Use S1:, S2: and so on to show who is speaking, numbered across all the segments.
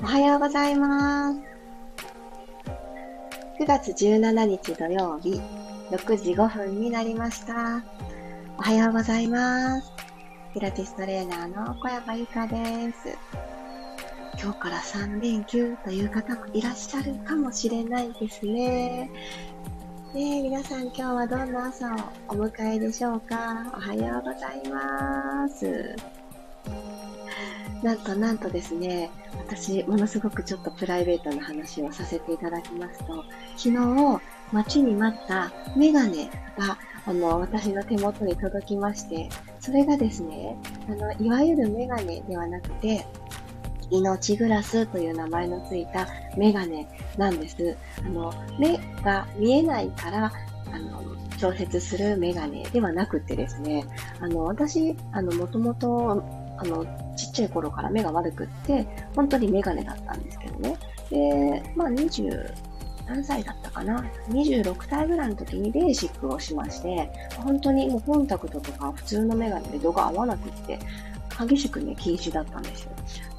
S1: おはようございます。9月17日土曜日、6時5分になりました。おはようございます。ピラティストレーナーの小山由かです。今日から3連休という方もいらっしゃるかもしれないですね。ね皆さん今日はどんな朝をお迎えでしょうか？おはようございます。なんとなんとですね、私、ものすごくちょっとプライベートな話をさせていただきますと、昨日、待ちに待ったメガネが、あの、私の手元に届きまして、それがですね、あの、いわゆるメガネではなくて、命グラスという名前のついたメガネなんです。あの、目が見えないから、あの、調節するメガネではなくてですね、あの、私、あの、もともとあの、ちっちゃい頃から目が悪くって、本当にメガネだったんですけどね。で、まあ20、何歳だったかな ?26 歳ぐらいの時にレーシックをしまして、本当にもうコンタクトとか普通のメガネで度が合わなくって、激しくね、禁止だったんですよ。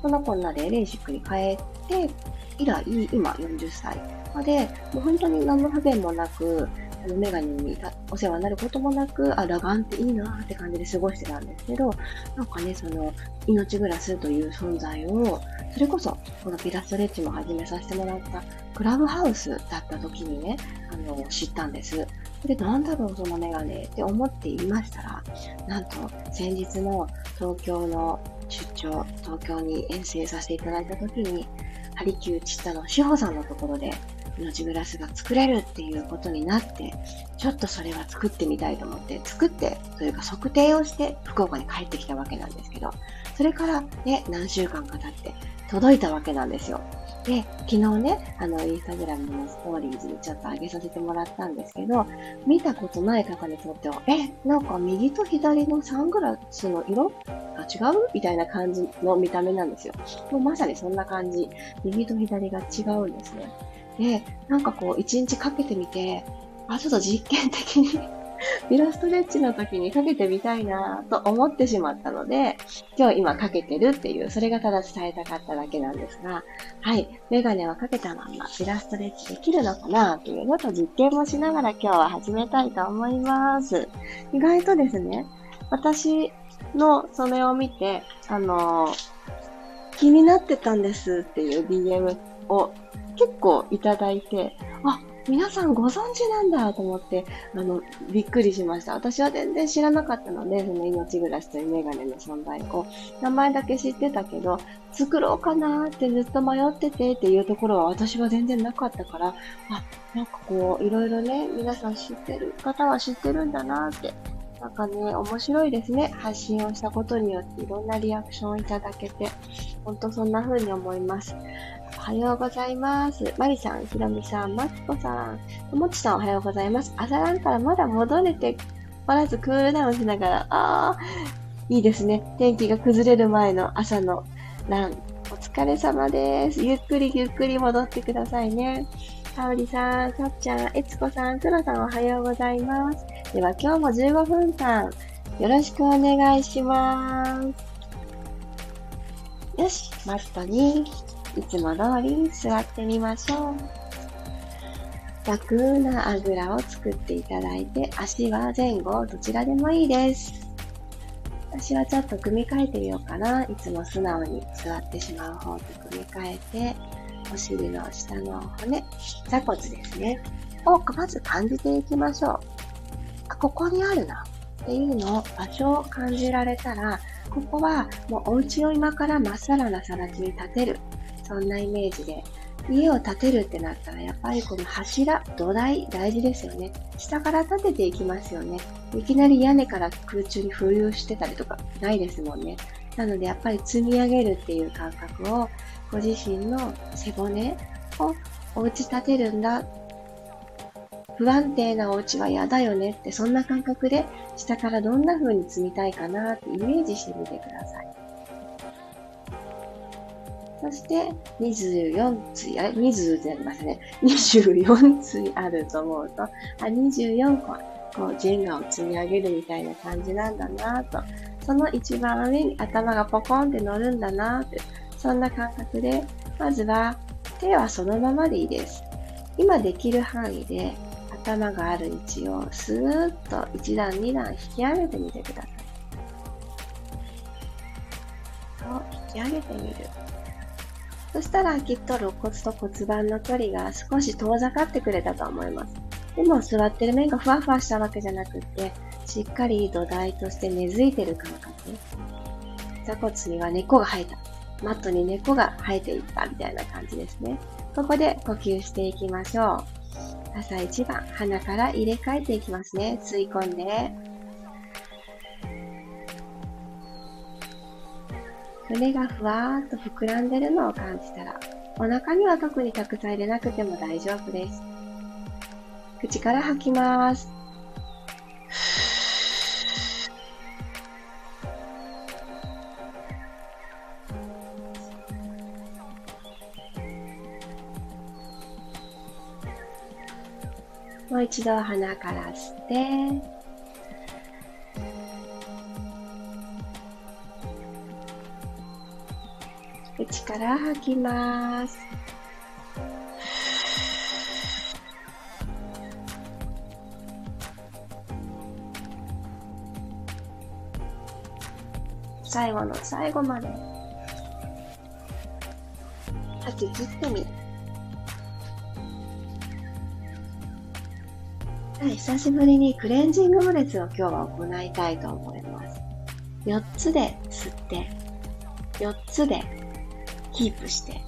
S1: そんなこんなでレーシックに変えて、以来、今40歳まで、もう本当に何の不便もなく、あの、メガネにお世話になることもなく、あ、裸眼っていいなって感じで過ごしてたんですけど、なんかね、その、命グラスという存在を、それこそ、このピラストレッチも始めさせてもらったクラブハウスだった時にね、あの、知ったんです。で、なんだろう、そのメガネって思っていましたら、なんと、先日の東京の出張、東京に遠征させていただいた時に、ハリキューチッタの志保さんのところで命グラスが作れるっていうことになって、ちょっとそれは作ってみたいと思って、作って、というか測定をして福岡に帰ってきたわけなんですけど、それからね、何週間か経って届いたわけなんですよ。で、昨日ね、あの、インスタグラムのストーリーズにちょっと上げさせてもらったんですけど、見たことない方にとっては、え、なんか右と左のサングラスの色？が違う？みたいな感じの見た目なんですよ。もうまさにそんな感じ。右と左が違うんですね。で、なんかこう、一日かけてみて、あ、ちょっと実験的に イラストレッチの時にかけてみたいなと思ってしまったので、今日今かけてるっていう、それがただ伝えたかっただけなんですが、はい、メガネはかけたまんまイラストレッチできるのかなというのと実験もしながら今日は始めたいと思います。意外とですね、私のそれを見て、あのー、気になってたんですっていう DM を結構いただいて、あ、皆さんご存知なんだと思って、あの、びっくりしました。私は全然知らなかったので、その命暮らしというメガネの存在を、名前だけ知ってたけど、作ろうかなってずっと迷っててっていうところは私は全然なかったから、あ、なんかこう、いろいろね、皆さん知ってる方は知ってるんだなってなんかね、面白いですね。発信をしたことによっていろんなリアクションをいただけて、ほんとそんな風に思います。おはようございます。マリさん、ひろみさん、マツコさん、ともちさんおはようございます。朝ランからまだ戻れておらずクールダウンしながら、あー、いいですね。天気が崩れる前の朝のラン。お疲れ様です。ゆっくりゆっくり戻ってくださいね。かおりさん、さっちゃん、えつこさん、くろさんおはようございます。では今日も15分間よろしくお願いします。よし、マットにいつも通り座ってみましょう。楽なあぐらを作っていただいて、足は前後どちらでもいいです。私はちょっと組み替えてみようかな。いつも素直に座ってしまう方と組み替えて、お尻の下の骨、座骨ですね。をまず感じていきましょう。あ、ここにあるなっていうのを場所を感じられたら、ここはもうお家を今からまっさらなさら地に建てる。そんなイメージで。家を建てるってなったら、やっぱりこの柱、土台、大事ですよね。下から建てていきますよね。いきなり屋根から空中に浮遊してたりとかないですもんね。なのでやっぱり積み上げるっていう感覚をご自身の背骨をお家建てるんだ。不安定なお家は嫌だよねって、そんな感覚で下からどんな風に積みたいかなってイメージしてみてください。そして、24対、あれ ?20 じゃありますね。24対あると思うと、あ、24個、こう、ジェンガを積み上げるみたいな感じなんだなと。その一番上に頭がポコンって乗るんだなって。そんな感覚でまずは手はそのままでいいです。今できる範囲で頭がある位置をスーッと1段2段引き上げてみてください。そう引き上げてみる。そしたらきっと肋骨と骨盤の距離が少し遠ざかってくれたと思います。でも座ってる面がふわふわしたわけじゃなくって、しっかり土台として根付いてる感覚。座骨には根っこが生えた。マットに根っこが生えていったみたいな感じですね。ここで呼吸していきましょう。朝一番、鼻から入れ替えていきますね。吸い込んで。胸がふわーっと膨らんでるのを感じたら、お腹には特にたくさん入れなくても大丈夫です。口から吐きます。もう一度鼻から吸って、口から吐きます。最後の最後まで吐き切ってみる。久しぶりにクレンジングブレスを今日は行いたいと思います。4つで吸って、4つでキープして、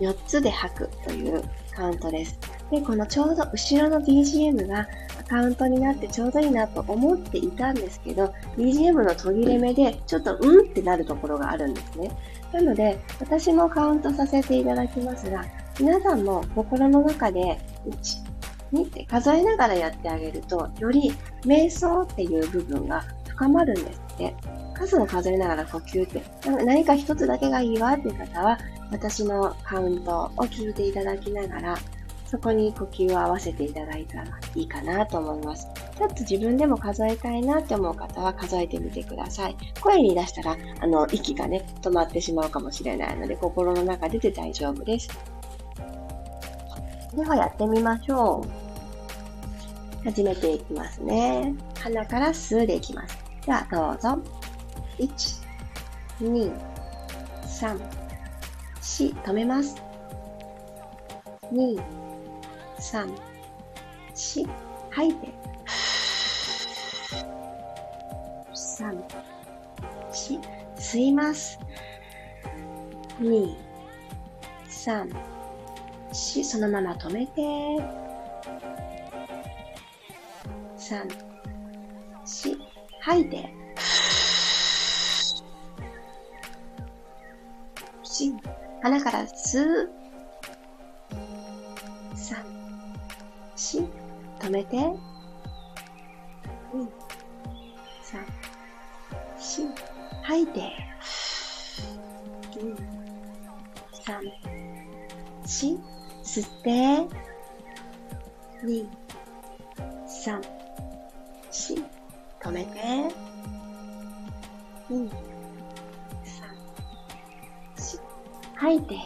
S1: 4つで吐くというカウントです。で、このちょうど後ろの BGM がカウントになってちょうどいいなと思っていたんですけど、BGM の途切れ目でちょっとうんってなるところがあるんですね。なので、私もカウントさせていただきますが、皆さんも心の中で1、2って数えながらやってあげると、より瞑想っていう部分が深まるんですって。数を数えながら呼吸って、何か一つだけがいいわっていう方は、私のカウントを聞いていただきながら、そこに呼吸を合わせていただいたらいいかなと思います。ちょっと自分でも数えたいなって思う方は数えてみてください。声に出したら、あの、息がね、止まってしまうかもしれないので、心の中でで大丈夫です。ではやってみましょう。始めていきますね。鼻から吸うでいきます。では、どうぞ。1、2、3、4、止めます。2、3、4、吐いて。3、4、吸います。2、3、4、そのまま止めて。3、4、吐いて。4、鼻から吸う。3、4、止めて。2、3、4、吐いて。2、3、4、吸って。2、3、し、止めて。2、吐いて。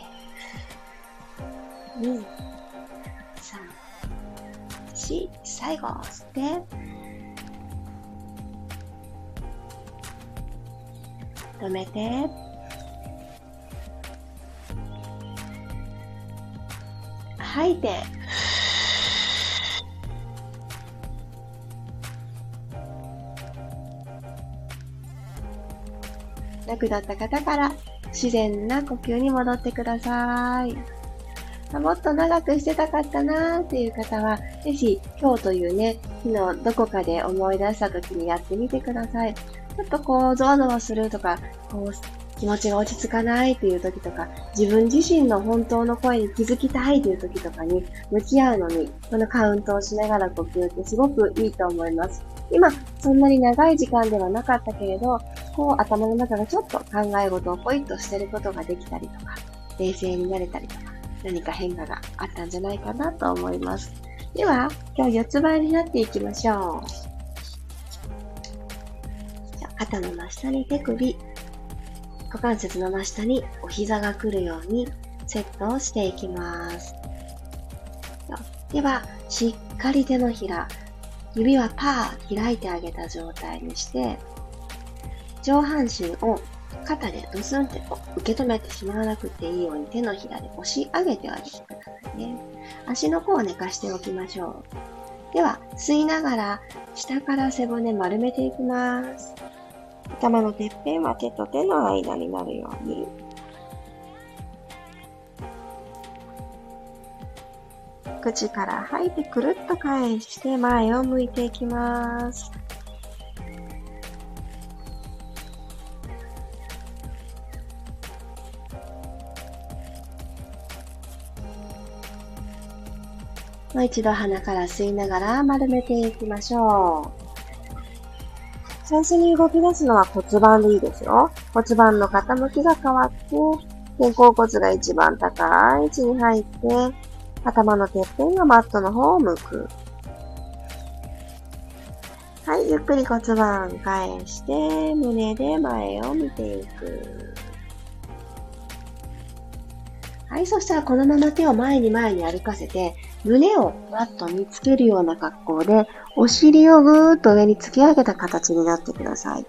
S1: 2、3、4、最後、吸って。止めて。吐いて。楽だった方から自然な呼吸に戻ってください。もっと長くしてたかったなーっていう方は、ぜひ今日というね、日のどこかで思い出した時にやってみてください。ちょっとこう、ゾワゾワするとか、こう、気持ちが落ち着かないっていう時とか、自分自身の本当の声に気づきたいという時とかに向き合うのに、このカウントをしながら呼吸ってすごくいいと思います。今、そんなに長い時間ではなかったけれど、こう頭の中がちょっと考え事をポイッとしてることができたりとか、冷静になれたりとか、何か変化があったんじゃないかなと思います。では、今日四つ倍になっていきましょう。じゃ肩の真下に手首、股関節の真下にお膝が来るように、セットをしていきます。では、しっかり手のひら、指はパー開いてあげた状態にして、上半身を肩でドスンって受け止めてしまわなくていいように手のひらで押し上げてあげてくださいね。足の甲を寝かしておきましょう。では、吸いながら下から背骨丸めていきます。頭のてっぺんは手と手の間になるように。口から吐いてくるっと返して前を向いていきます。もう一度鼻から吸いながら丸めていきましょう。最初に動き出すのは骨盤でいいですよ。骨盤の傾きが変わって、肩甲骨が一番高い位置に入って、頭のてっぺんがマットの方を向く。はい、ゆっくり骨盤返して、胸で前を見ていく。はい、そしたらこのまま手を前に前に歩かせて、胸をマットにつけるような格好で、お尻をぐーっと上に突き上げた形になってください。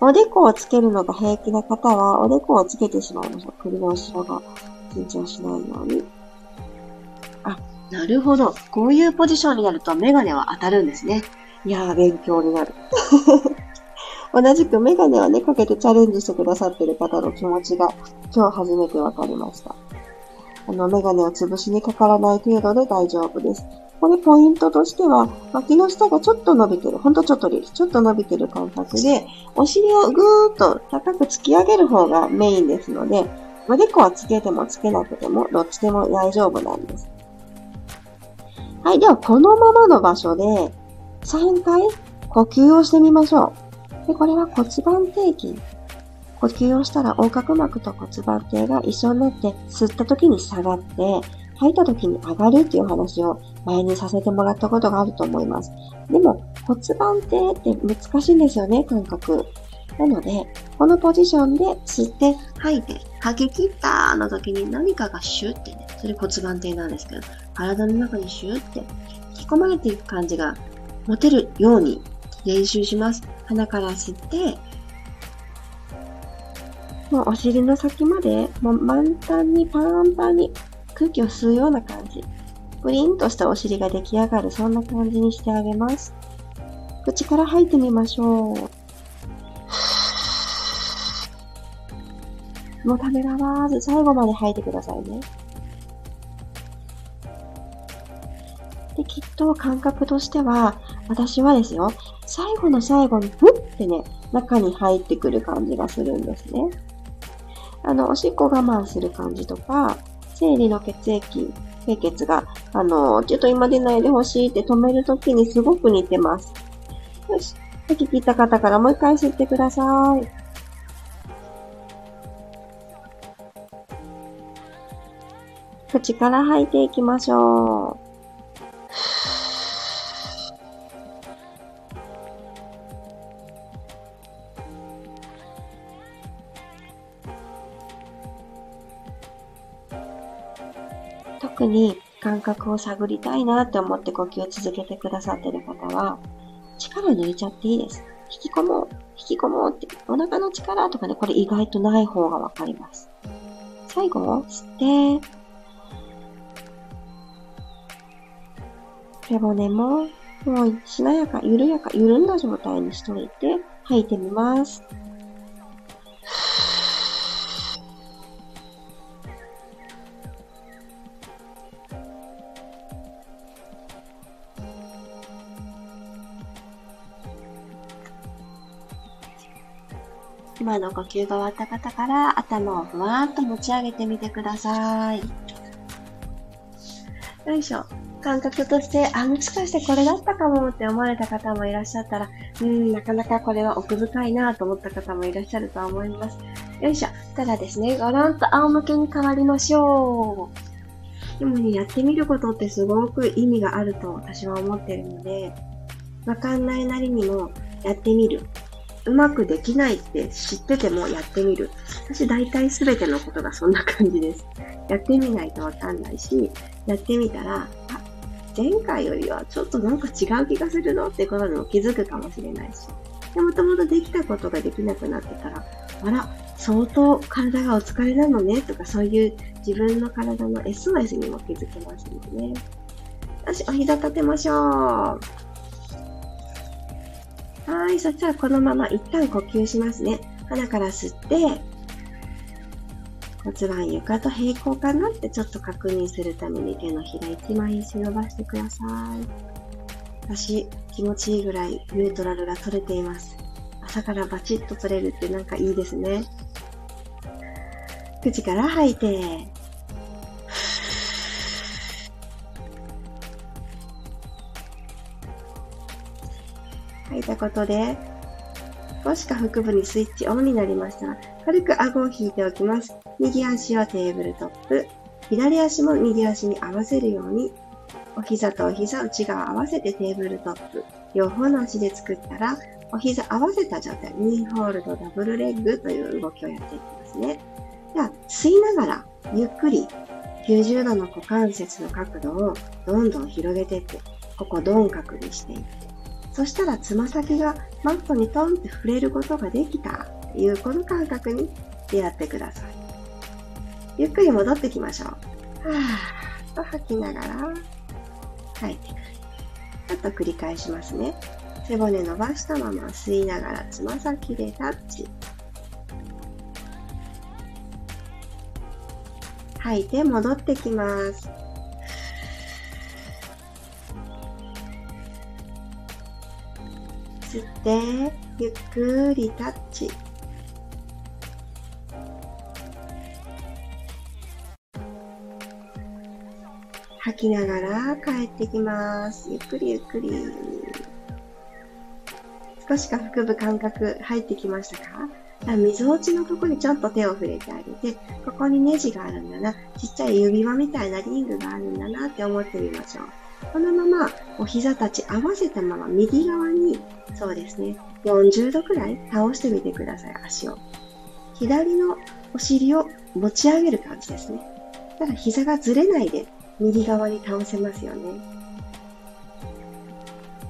S1: おでこをつけるのが平気な方は、おでこをつけてしまいましょう。首の後ろが緊張しないように。あ、なるほど。こういうポジションになるとメガネは当たるんですね。いやー、勉強になる。同じくメガネをね、かけてチャレンジしてくださってる方の気持ちが今日初めてわかりました。あの、メガネを潰しにかからない程度で大丈夫です。これポイントとしては、脇の下がちょっと伸びてる。ほんとちょっとです。ちょっと伸びてる感覚で、お尻をぐーっと高く突き上げる方がメインですので、おでこはつけてもつけなくても、どっちでも大丈夫なんです。はい。では、このままの場所で、3回呼吸をしてみましょう。で、これは骨盤底筋。呼吸をしたら横隔膜と骨盤底が一緒になって吸った時に下がって吐いた時に上がるっていう話を前にさせてもらったことがあると思います。でも骨盤底って難しいんですよね、感覚。なので、このポジションで吸って吐いて吐き切ったの時に何かがシュッてね、それ骨盤底なんですけど、体の中にシュッて引き込まれていく感じが持てるように練習します。鼻から吸って、もうお尻の先まで、もう満タンにパンパンに空気を吸うような感じ。プリンとしたお尻が出来上がる、そんな感じにしてあげます。口から吐いてみましょう。もうためらわず最後まで吐いてくださいね。で、きっと感覚としては、私はですよ、最後の最後に、ふってね、中に入ってくる感じがするんですね。あの、おしっこ我慢する感じとか、生理の血液、経血が、あの、ちょっと今出ないでほしいって止めるときにすごく似てます。よし。息切った方からもう一回吸ってください。口から吐いていきましょう。特に感覚を探りたいなって思って呼吸を続けてくださってる方は、力抜いちゃっていいです。引き込もう、引き込もうって、お腹の力とかね、これ意外とない方がわかります。最後、吸って、背骨も、もうしなやか、緩やか、緩んだ状態にしといて、吐いてみます。今の呼吸が終わった方から頭をふわっと持ち上げてみてください。よいしょ。感覚として、あ、もしかしてこれだったかもって思われた方もいらっしゃったら、うん、なかなかこれは奥深いなと思った方もいらっしゃると思います。よいしょ。ただですね、ごろんと仰向けに変わりましょう。でもね、やってみることってすごく意味があると私は思ってるので、わかんないなりにもやってみる。うまくできないって知っててもやってみる。私大体全てのことがそんな感じです。やってみないとわかんないし、やってみたら、あ、前回よりはちょっとなんか違う気がするのってことにも気づくかもしれないし。で、もともとできたことができなくなってたら、あら、相当体がお疲れなのねとかそういう自分の体の SOS にも気づけますのでね。よし、お膝立てましょう。はい、そしたらこのまま一旦呼吸しますね。鼻から吸って、骨盤床と平行かなってちょっと確認するために手のひら一枚石伸ばしてください。私、気持ちいいぐらいニュートラルが取れています。朝からバチッと取れるってなんかいいですね。口から吐いて、吐いたことで、少し下腹部にスイッチオンになりました、軽く顎を引いておきます。右足はテーブルトップ、左足も右足に合わせるように、お膝とお膝内側合わせてテーブルトップ、両方の足で作ったら、お膝合わせた状態、ニーホールドダブルレッグという動きをやっていきますね。では、吸いながら、ゆっくり90度の股関節の角度をどんどん広げていって、ここ鈍角にしていって、そしたらつま先がマットにトンって触れることができたっていうこの感覚に出会ってください。ゆっくり戻ってきましょう。はーっと吐きながら吐いてくる。ちょっと繰り返しますね。背骨伸ばしたまま吸いながらつま先でタッチ。吐いて戻ってきます。吸ってゆっくりタッチ。吐きながら帰ってきます。ゆっくりゆっくり。少し下腹部感覚入ってきましたか？溝落ちのとこにちょっと手を触れてあげて、ここにネジがあるんだな、ちっちゃい指輪みたいなリングがあるんだなって思ってみましょう。このままお膝たち合わせたまま右側に、そうですね、40度くらい倒してみてください、足を。左のお尻を持ち上げる感じですね。ただ膝がずれないで右側に倒せますよね。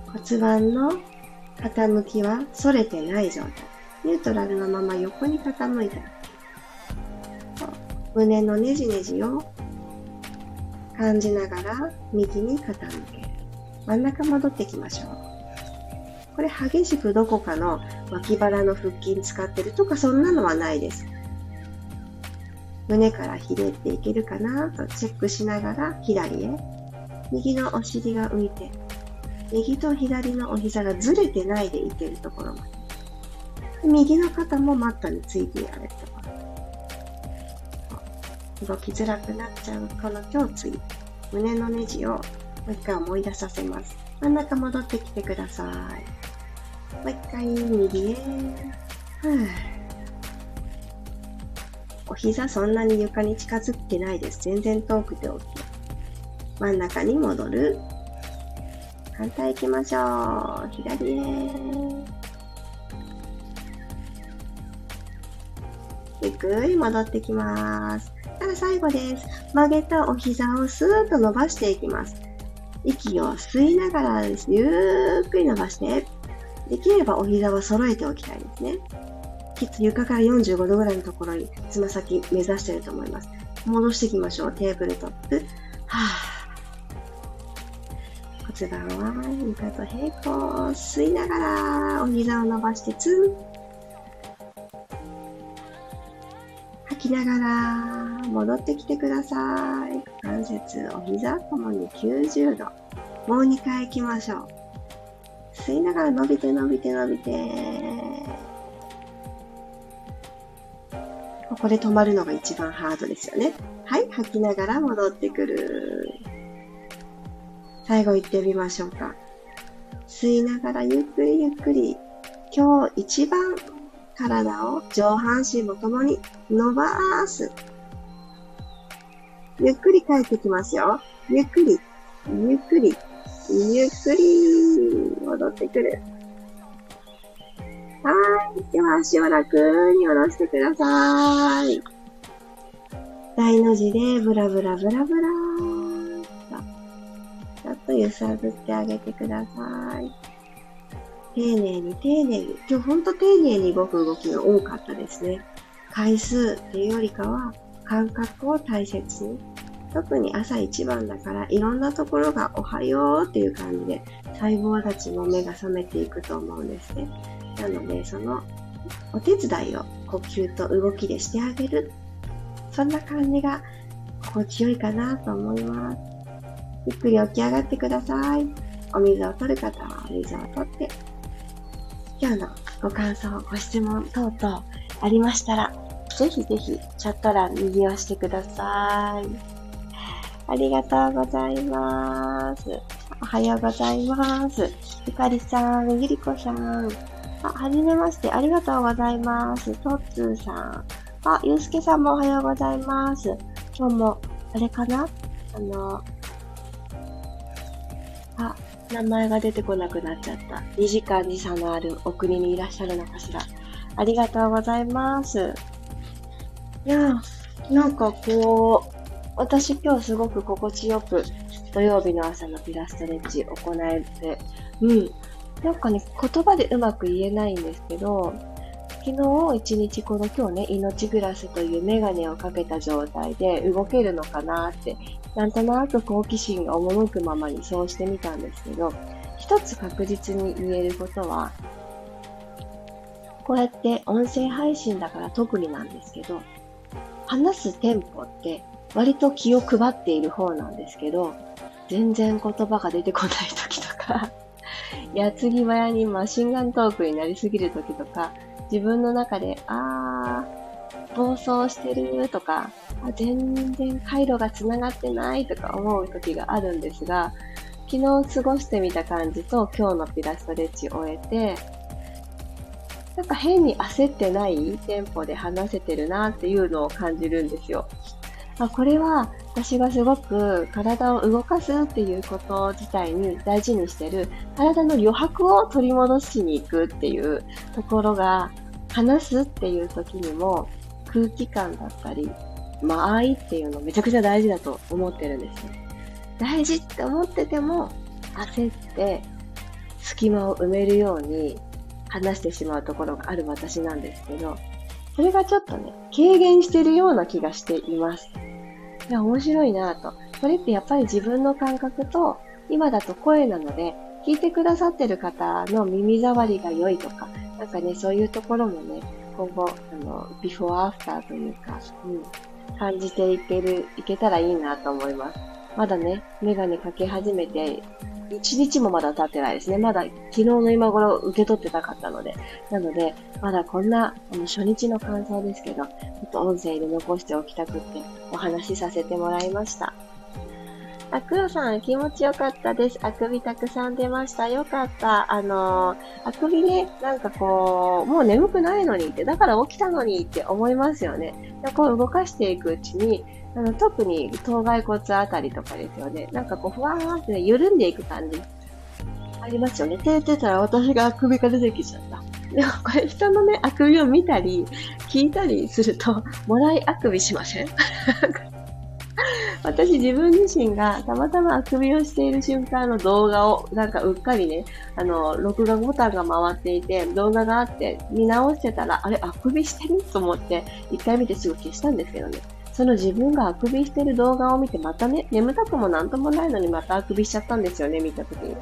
S1: 骨盤の傾きは反れてない状態。ニュートラルのまま横に傾いたら胸のねじねじを感じながら右に傾ける。真ん中戻ってきましょう。これ激しくどこかの脇腹の腹筋使ってるとかそんなのはないです。胸からひねっていけるかなとチェックしながら左へ。右のお尻が浮いて、右と左のお膝がずれてないでいけるところまで。右の肩もマットについてやるとこ動きづらくなっちゃうこの胸椎、胸のネジをもう一回思い出させます。真ん中戻ってきてください。もう一回右へ。お膝そんなに床に近づいてないです。全然遠くて OK。真ん中に戻る。反対行きましょう。左へ。ゆっくり戻ってきます。たら最後です。曲げたお膝をスーッと伸ばしていきます。息を吸いながらです。ゆっくり伸ばして、できればお膝は揃えておきたいですね。きっと床から45度ぐらいのところにつま先目指してると思います。戻していきましょう。テーブルトップ。はぁ。骨盤は床と平行。吸いながらお膝を伸ばしてツン。吐きながら戻ってきてください。股関節、お膝ともに90度。もう2回行きましょう。吸いながら伸びて伸びて伸びて。ここで止まるのが一番ハードですよね。はい、吐きながら戻ってくる。最後行ってみましょうか。吸いながらゆっくりゆっくり。今日一番体を上半身も共に伸ばす。ゆっくり帰ってきますよ。ゆっくり、ゆっくり、ゆっくり、戻ってくる。はい。では足を楽に下ろしてください。大の字でブラブラブラブラちょっと揺さぶってあげてください。丁寧に丁寧に。今日ほんと丁寧に動く動きが多かったですね。回数っていうよりかは感覚を大切に。特に朝一番だからいろんなところがおはようっていう感じで細胞たちも目が覚めていくと思うんですね。なので、そのお手伝いを呼吸と動きでしてあげる。そんな感じが心地よいかなと思います。ゆっくり起き上がってください。お水を取る方はお水を取って、今日のご感想、ご質問等々ありましたら、ぜひぜひチャット欄右押してください。ありがとうございます。おはようございます。ゆかりさん、ゆりこさん、あ、はじめまして。ありがとうございます。とっつーさん。あ、ゆうすけさんもおはようございます。今日も、あれかな？あの、あ、名前が出てこなくなっちゃった。2時間時差のあるお国にいらっしゃるのかしら。ありがとうございます。いやなんかこう、私今日すごく心地よく土曜日の朝のピラストレッチ行えて、うん、なんかね、言葉でうまく言えないんですけど、昨日一日この今日ね、命グラスというメガネをかけた状態で動けるのかなって、なんとなく好奇心が赴くままにそうしてみたんですけど、一つ確実に言えることは、こうやって音声配信だから特になんですけど、話すテンポって割と気を配っている方なんですけど、全然言葉が出てこない時とか 矢継ぎ早にマシンガントークになりすぎる時とか、自分の中で、あー、暴走してるとか、あ全然回路が繋がってないとか思う時があるんですが、昨日過ごしてみた感じと今日のピラストレッチを終えて、なんか変に焦ってないテンポで話せてるなっていうのを感じるんですよ。あこれは私がすごく体を動かすっていうこと自体に大事にしてる体の余白を取り戻しに行くっていうところが話すっていう時にも空気感だったり間合いっていうのめちゃくちゃ大事だと思ってるんですね。大事って思ってても焦って隙間を埋めるように話してしまうところがある私なんですけど、それがちょっとね、軽減してるような気がしています。いや、面白いなと。これってやっぱり自分の感覚と、今だと声なので、聞いてくださってる方の耳障りが良いとか、なんかね、そういうところもね、今後、あの、ビフォーアフターというか、うん、感じていける、いけたらいいなと思います。まだね、メガネかけ始めて1日もまだ経ってないですね。まだ昨日の今頃受け取ってなかったので。なので、まだこんなあの初日の感想ですけど、ちょっと音声で残しておきたくってお話しさせてもらいました。あ、黒さん気持ちよかったです。あくびたくさん出ました。よかった。あのー、あくびね、なんかこう、もう眠くないのにって、だから起きたのにって思いますよね。こう動かしていくうちに、あの特に頭蓋骨あたりとかですよね。なんかこう、ふわーって、ね、緩んでいく感じ。ありますよね。手てたら私があくびが出てきちゃった。でもこれ人のね、あくびを見たり、聞いたりすると、もらいあくびしません？私自分自身がたまたまあくびをしている瞬間の動画をなんかうっかりね、あの、録画ボタンが回っていて動画があって見直してたら、あれ、あくびしてる？と思って一回見てすぐ消したんですけどね。その自分があくびしてる動画を見て、またね、眠たくもなんともないのにまたあくびしちゃったんですよね、見たときに。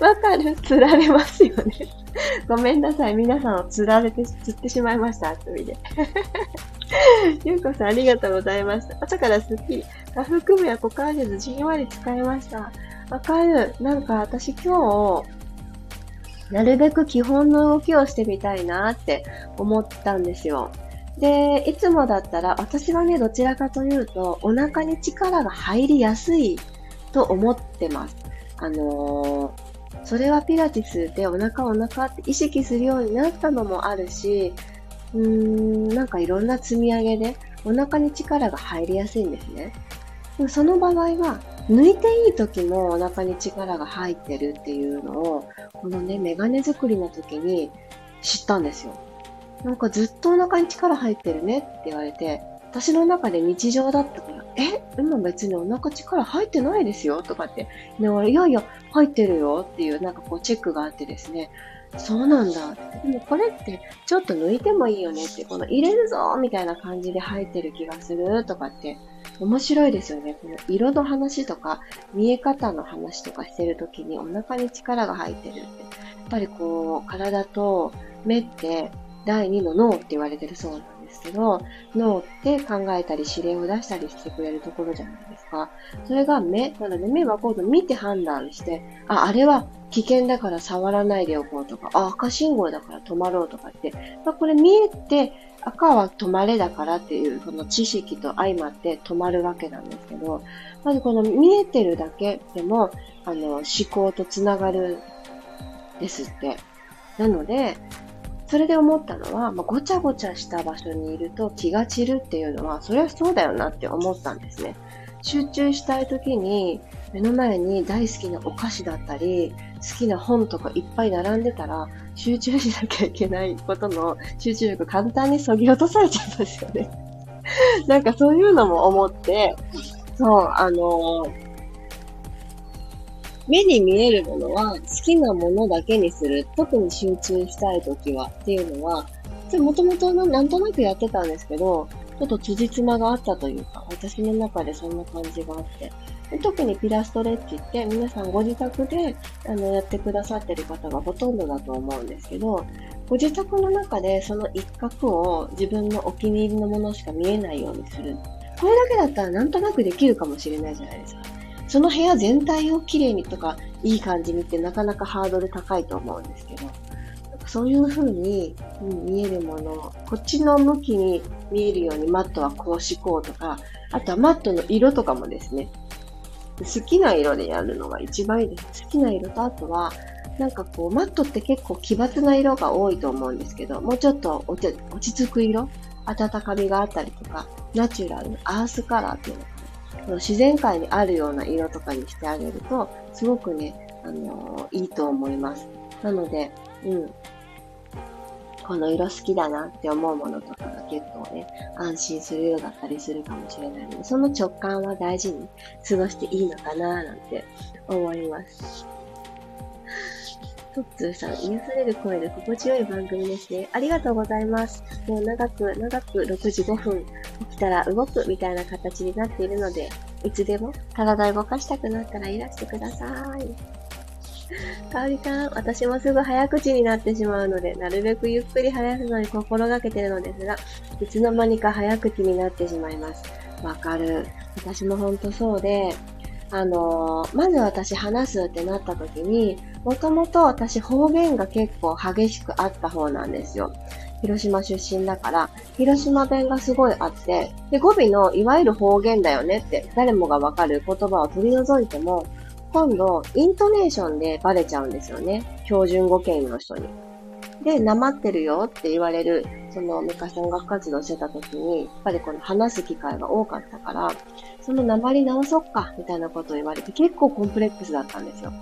S1: わかる？釣られますよね。ごめんなさい。皆さんを釣られて、釣ってしまいました、あくびで。ゆうこさん、ありがとうございました。朝からすっきり。下腹部や股関節じんわり使いました。わかる。なんか私今日、なるべく基本の動きをしてみたいなって思ったんですよ。で、いつもだったら、私はね、どちらかというと、お腹に力が入りやすいと思ってます。あのー、それはピラティスでお腹お腹って意識するようになったのもあるし、うーん、なんかいろんな積み上げでお腹に力が入りやすいんですね。でもその場合は、抜いていい時もお腹に力が入ってるっていうのを、このね、メガネ作りの時に知ったんですよ。なんかずっとお腹に力入ってるねって言われて、私の中で日常だったから、え今別にお腹力入ってないですよとかって、いやいや、入ってるよっていうなんかこうチェックがあってですね、そうなんだ。でもこれってちょっと抜いてもいいよねって、この入れるぞみたいな感じで入ってる気がするとかって面白いですよね。この色の話とか見え方の話とかしてるときにお腹に力が入ってるって。やっぱりこう体と目って第2の脳って言われてるそうなんですけど、脳って考えたり指令を出したりしてくれるところじゃないですか。それが目、なので目は今度見て判断して、あ、あれは危険だから触らないでおこうとか、あ、赤信号だから止まろうとかって、まあ、これ見えて、赤は止まれだからっていう、その知識と相まって止まるわけなんですけど、まずこの見えてるだけでも、あの、思考とつながるですって。なので、それで思ったのは、まあ、ごちゃごちゃした場所にいると気が散るっていうのは、それはそうだよなって思ったんですね。集中したい時に目の前に大好きなお菓子だったり、好きな本とかいっぱい並んでたら、集中しなきゃいけないことの集中力簡単にそぎ落とされちゃうんですよね。なんかそういうのも思って、そう、あのー目に見えるものは好きなものだけにする。特に集中したい時はっていうのは、もともとなんとなくやってたんですけど、ちょっと辻褄があったというか、私の中でそんな感じがあって。特にピラストレッチって皆さんご自宅であのやってくださってる方がほとんどだと思うんですけど、ご自宅の中でその一角を自分のお気に入りのものしか見えないようにする。これだけだったらなんとなくできるかもしれないじゃないですか。その部屋全体をきれいにとか、いい感じにってなかなかハードル高いと思うんですけど、そういう風に、うん、見えるもの、こっちの向きに見えるようにマットはこうしこうとか、あとはマットの色とかもですね、好きな色でやるのが一番いいです。好きな色とあとは、なんかこう、マットって結構奇抜な色が多いと思うんですけど、もうちょっと落ち着く色温かみがあったりとか、ナチュラル、アースカラーっていうのその自然界にあるような色とかにしてあげると、すごくね、あのー、いいと思います。なので、うん。この色好きだなって思うものとかが結構ね、安心するようだったりするかもしれないので、その直感は大事に過ごしていいのかななんて思います。トッツーさん、癒される声で心地よい番組ですね。ありがとうございます。もう長く、長く6時5分起きたら動くみたいな形になっているので、いつでも体動かしたくなったらいらしてください。かおりさん、私もすぐ早口になってしまうので、なるべくゆっくり話すのに心がけてるのですが、いつの間にか早口になってしまいます。わかる。私もほんとそうで、あのー、まず私話すってなった時に、もともと私方言が結構激しくあった方なんですよ。広島出身だから、広島弁がすごいあって、で、語尾のいわゆる方言だよねって誰もがわかる言葉を取り除いても、今度、イントネーションでバレちゃうんですよね。標準語圏の人に。で、なまってるよって言われる、その昔音楽活動してた時に、やっぱりこの話す機会が多かったから、そのなまり直そっか、みたいなことを言われて結構コンプレックスだったんですよ。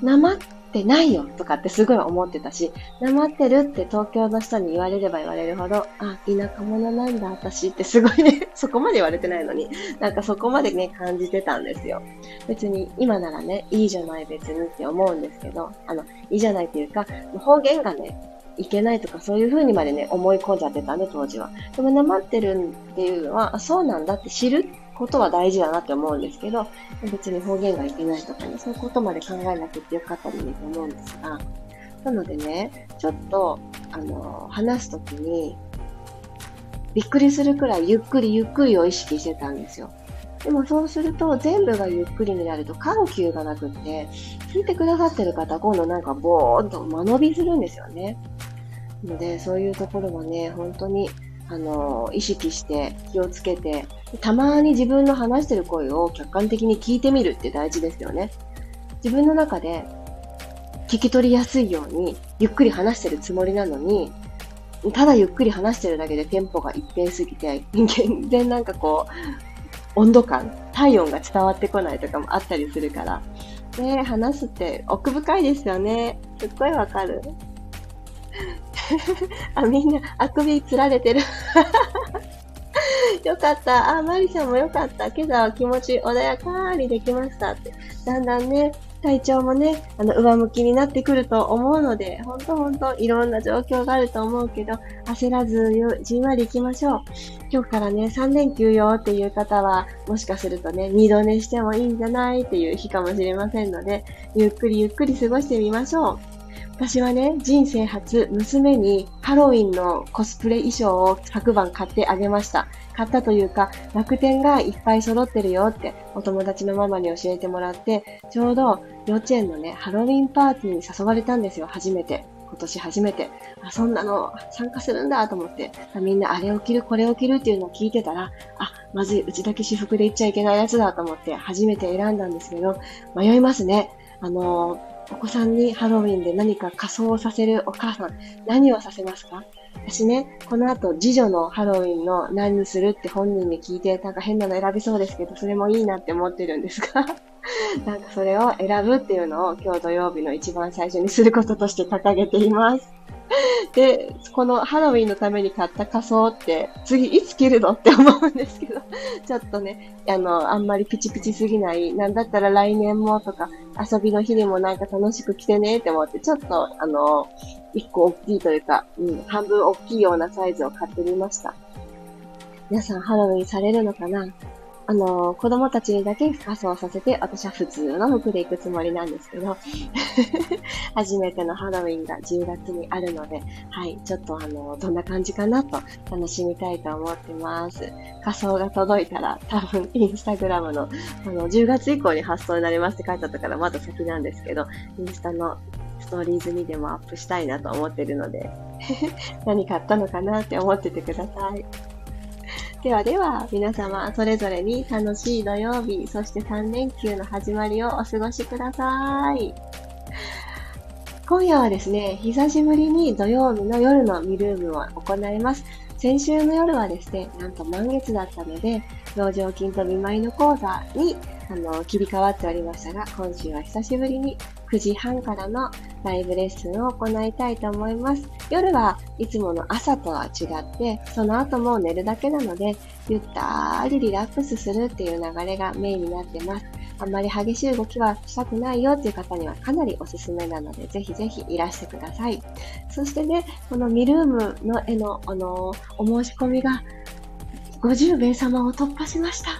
S1: なまってないよとかってすごい思ってたし、なまってるって東京の人に言われれば言われるほど、あ、田舎者なんだ私ってすごいね、そこまで言われてないのに、なんかそこまでね、感じてたんですよ。別に今ならね、いいじゃない別にって思うんですけど、あの、いいじゃないっていうか、方言がね、いけないとかそういう風にまでね、思い込んじゃってたんで、当時は。でも、なまってるっていうのは、あ、そうなんだって知ることは大事だなって思うんですけど、別に方言がいけないとかね、そういうことまで考えなくてよかったのにと思うんですが、なのでね、ちょっと、あの、話すときに、びっくりするくらいゆっくりゆっくりを意識してたんですよ。でもそうすると全部がゆっくりになると緩急がなくって、聞いてくださってる方今度なんかボーンと間延びするんですよね。ので、そういうところはね、本当にあの、意識して気をつけて、たまに自分の話してる声を客観的に聞いてみるって大事ですよね。自分の中で聞き取りやすいようにゆっくり話してるつもりなのに、ただゆっくり話してるだけでテンポが一定すぎて、全然なんかこう温度感、体温が伝わってこないとかもあったりするから、ね話すって奥深いですよね。すっごいわかる。あ、みんな、あくびつられてる。よかった。あ、マリさんもよかった。今朝は気持ち穏やかにできましたって。だんだんね、体調もね、あの、上向きになってくると思うので、ほんとほんといろんな状況があると思うけど、焦らずじんわり行きましょう。今日からね、3連休よっていう方は、もしかするとね、二度寝してもいいんじゃない？っていう日かもしれませんので、ゆっくりゆっくり過ごしてみましょう。私はね、人生初、娘にハロウィンのコスプレ衣装を昨晩買ってあげました。買ったというか、楽天がいっぱい揃ってるよってお友達のママに教えてもらって、ちょうど幼稚園のね、ハロウィンパーティーに誘われたんですよ、初めて。今年初めて。あ、そんなの参加するんだと思って、みんなあれを着る、これを着るっていうのを聞いてたら、あ、まずい、うちだけ私服で行っちゃいけないやつだと思って初めて選んだんですけど、迷いますね。あのーお子さんにハロウィンで何か仮装をさせるお母さん、何をさせますか？私ね、この後、次女のハロウィンの何にするって本人に聞いて、なんか変なの選びそうですけど、それもいいなって思ってるんですが、なんかそれを選ぶっていうのを今日土曜日の一番最初にすることとして掲げています。で、このハロウィンのために買った仮装って、次いつ着るのって思うんですけど、ちょっとね、あの、あんまりピチピチすぎない、なんだったら来年もとか、遊びの日にもなんか楽しく着てねって思って、ちょっと、あの、一個大きいというか、うん、半分大きいようなサイズを買ってみました。皆さんハロウィンされるのかな？あの、子供たちにだけ仮装させて、私は普通の服で行くつもりなんですけど、初めてのハロウィンが10月にあるので、はい、ちょっとあの、どんな感じかなと楽しみたいと思ってます。仮装が届いたら、多分インスタグラムの、あの、10月以降に発送になりますって書いてあったからまだ先なんですけど、インスタのストーリーズにでもアップしたいなと思ってるので 何買ったのかなって思っててください。ではでは、皆様、それぞれに楽しい土曜日、そして3連休の始まりをお過ごしください。今夜はですね、久しぶりに土曜日の夜のミルームを行います。先週の夜はですね、なんと満月だったので、老状筋と見舞いの講座にあの切り替わっておりましたが、今週は久しぶりに9時半からのライブレッスンを行いたいと思います。夜はいつもの朝とは違って、その後も寝るだけなので、ゆったりリラックスするっていう流れがメインになってます。あんまり激しい動きはしたくないよっていう方にはかなりおすすめなので、ぜひぜひいらしてください。そしてね、このミルームの絵の、あのお申し込みが50名様を突破しました。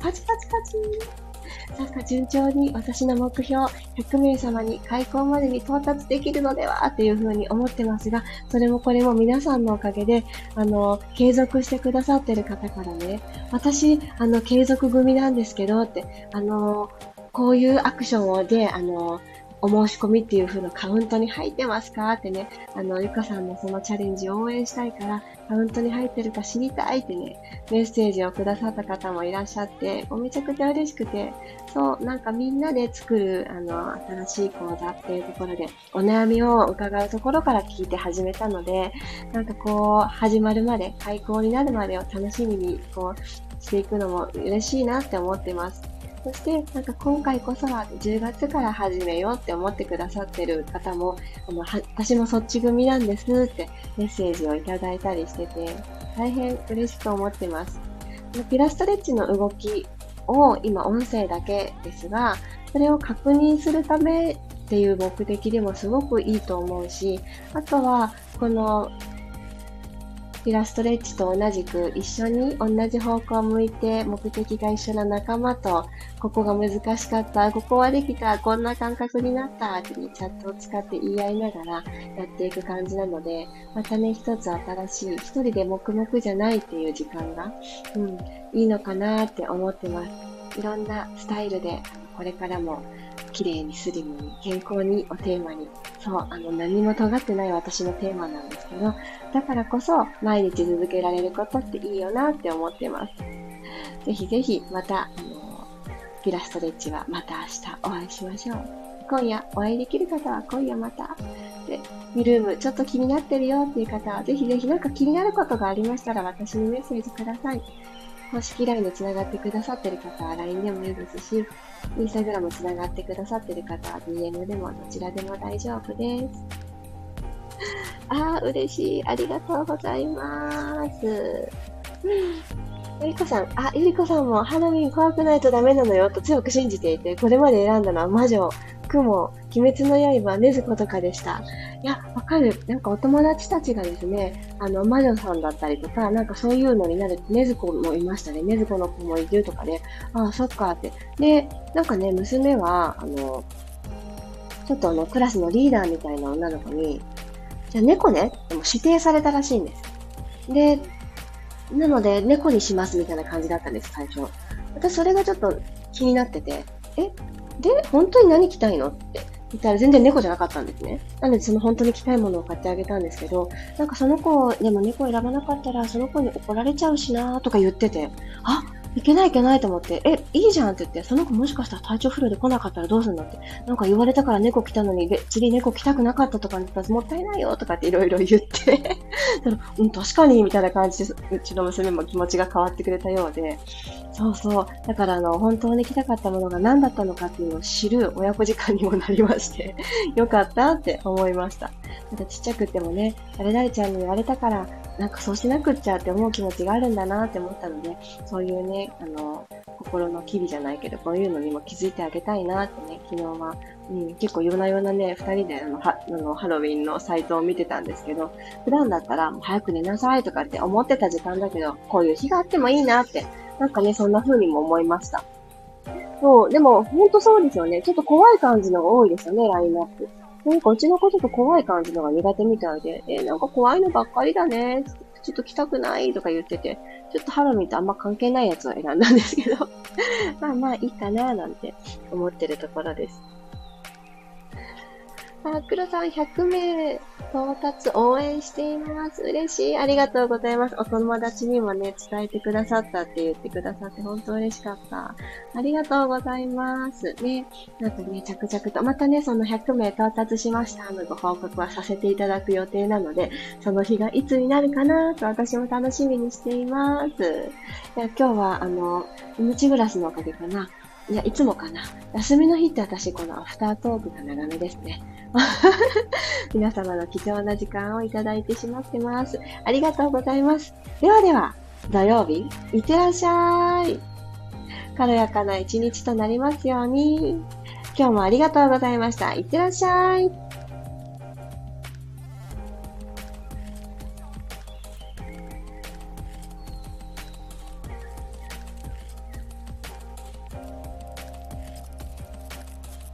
S1: パチパチパチなんか順調に私の目標100名様に開校までに到達できるのでは？っていうふうに思ってますが、それもこれも皆さんのおかげで、あの、継続してくださってる方からね、私、あの、継続組なんですけどって、あの、こういうアクションをで、あの、お申し込みっていう風なカウントに入ってますか？ってね、あの、ゆかさんのそのチャレンジを応援したいから、カウントに入ってるか知りたいってね、メッセージをくださった方もいらっしゃって、もうめちゃくちゃ嬉しくて、そう、なんかみんなで作る、あの、新しい講座っていうところで、お悩みを伺うところから聞いて始めたので、なんかこう、始まるまで、開講になるまでを楽しみに、こう、していくのも嬉しいなって思ってます。そして、なんか今回こそは10月から始めようって思ってくださってる方も、あの、私もそっち組なんですってメッセージをいただいたりしてて、大変嬉しく思ってます。ピラストレッチの動きを今音声だけですが、それを確認するためっていう目的でもすごくいいと思うし、あとは、このピラストレッチと同じく一緒に同じ方向を向いて目的が一緒な仲間とここが難しかった、ここはできた、こんな感覚になった。ってチャットを使って言い合いながらやっていく感じなので、またね、一つ新しい、一人で黙々じゃないっていう時間が、うん、いいのかなって思ってます。いろんなスタイルでこれからも綺麗にスリムに健康にをテーマに、そう、あの何も尖ってない私のテーマなんですけど、だからこそ毎日続けられることっていいよなって思ってます。ぜひぜひまた、あの、ピラストレッチはまた明日お会いしましょう。今夜お会いできる方は今夜また。で、ミルームちょっと気になってるよっていう方はぜひぜひなんか気になることがありましたら私にメッセージください。公式 LINE で繋がってくださってる方は LINE でもいいですし、インスタグラム繋がってくださってる方は DM でもどちらでも大丈夫です。ああ、嬉しい。ありがとうございます。ゆりこさん、あ、ゆりこさんもハロウィン怖くないとダメなのよと強く信じていて、これまで選んだのは魔女、雲、鬼滅の刃、禰豆子とかでした。いや、わかる。なんかお友達たちがですね、あの、魔女さんだったりとか、なんかそういうのになる、禰豆子もいましたね。禰豆子の子もいるとかね。ああ、そっかって。で、なんかね、娘は、あの、ちょっとあの、クラスのリーダーみたいな女の子に、じゃあ猫ね、でも指定されたらしいんです。で、なので、猫にしますみたいな感じだったんです、最初。私、それがちょっと気になってて、えで、本当に何着たいのって言ったら全然猫じゃなかったんですね。なので、その本当に着たいものを買ってあげたんですけど、なんかその子、でも猫選ばなかったら、その子に怒られちゃうしなーとか言ってて、あ、いけないいけないと思って、え、いいじゃんって言って、その子もしかしたら体調不良で来なかったらどうするのって、なんか言われたから猫来たのに、次猫来たくなかったとか言ったらもったいないよとかっていろいろ言って うん、確かに、みたいな感じで、うちの娘も気持ちが変わってくれたようで、そうそう。だから、あの、本当に来たかったものが何だったのかっていうのを知る親子時間にもなりまして よかったって思いました。まだちっちゃくてもね、誰々ちゃんに言われたから、なんかそうしなくっちゃって思う気持ちがあるんだなって思ったので、そういうね、あの、心の機微じゃないけど、こういうのにも気づいてあげたいなってね、昨日は、うん、結構夜な夜なね、二人であのはあのハロウィンのサイトを見てたんですけど、普段だったら早く寝なさいとかって思ってた時間だけど、こういう日があってもいいなって、なんかね、そんな風にも思いました。そう、でも、ほんとそうですよね。ちょっと怖い感じのが多いですよね、ラインナップ。なんかうちの子ちょっと怖い感じのが苦手みたいで、えー、なんか怖いのばっかりだね。ちょっと来たくないとか言ってて、ちょっとハロウィンとあんま関係ないやつを選んだんですけど まあまあいいかななんて思ってるところです。あ、黒さん100名到達応援しています。嬉しい。ありがとうございます。お友達にもね、伝えてくださったって言ってくださって本当嬉しかった。ありがとうございます。ね、なんかね、着々と、またね、その100名到達しましたのご報告はさせていただく予定なので、その日がいつになるかなと私も楽しみにしています。今日は、あの、命グラスのおかげかな。いや、いつもかな。休みの日って私、このアフタートークが長めですね。皆様の貴重な時間をいただいてしまってます。ありがとうございます。ではでは、土曜日、いってらっしゃい。軽やかな一日となりますように。今日もありがとうございました。いってらっしゃい。